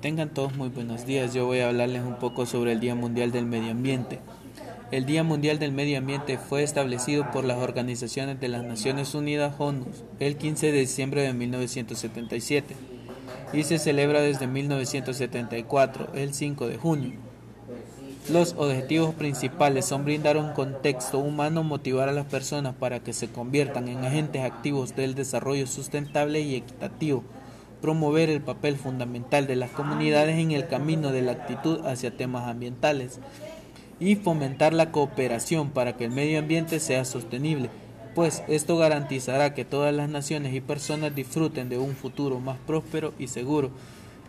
Tengan todos muy buenos días. Yo voy a hablarles un poco sobre el Día Mundial del Medio Ambiente. El Día Mundial del Medio Ambiente fue establecido por las organizaciones de las Naciones Unidas ONU el 15 de diciembre de 1977 y se celebra desde 1974, el 5 de junio. Los objetivos principales son brindar un contexto humano, motivar a las personas para que se conviertan en agentes activos del desarrollo sustentable y equitativo, promover el papel fundamental de las comunidades en el camino de la actitud hacia temas ambientales y fomentar la cooperación para que el medio ambiente sea sostenible, pues esto garantizará que todas las naciones y personas disfruten de un futuro más próspero y seguro.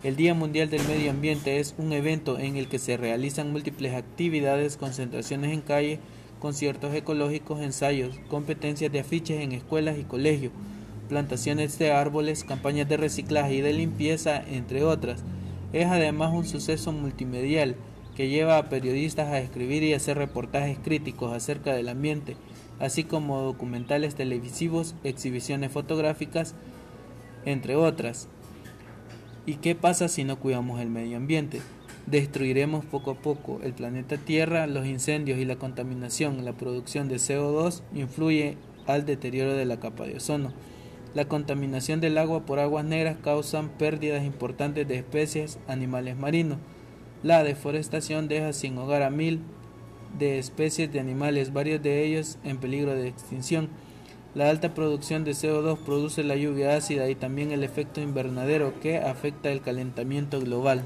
El Día Mundial del Medio Ambiente es un evento en el que se realizan múltiples actividades, concentraciones en calle, conciertos ecológicos, ensayos, competencias de afiches en escuelas y colegios, plantaciones de árboles, campañas de reciclaje y de limpieza, entre otras. Es además un suceso multimedial que lleva a periodistas a escribir y hacer reportajes críticos acerca del ambiente, así como documentales televisivos, exhibiciones fotográficas, entre otras. ¿Y qué pasa si no cuidamos el medio ambiente? Destruiremos poco a poco el planeta Tierra, los incendios y la contaminación, la producción de CO2 influye al deterioro de la capa de ozono. La contaminación del agua por aguas negras causan pérdidas importantes de especies animales marinos. La deforestación deja sin hogar a mil de especies de animales, varios de ellos en peligro de extinción. La alta producción de CO2 produce la lluvia ácida y también el efecto invernadero que afecta el calentamiento global.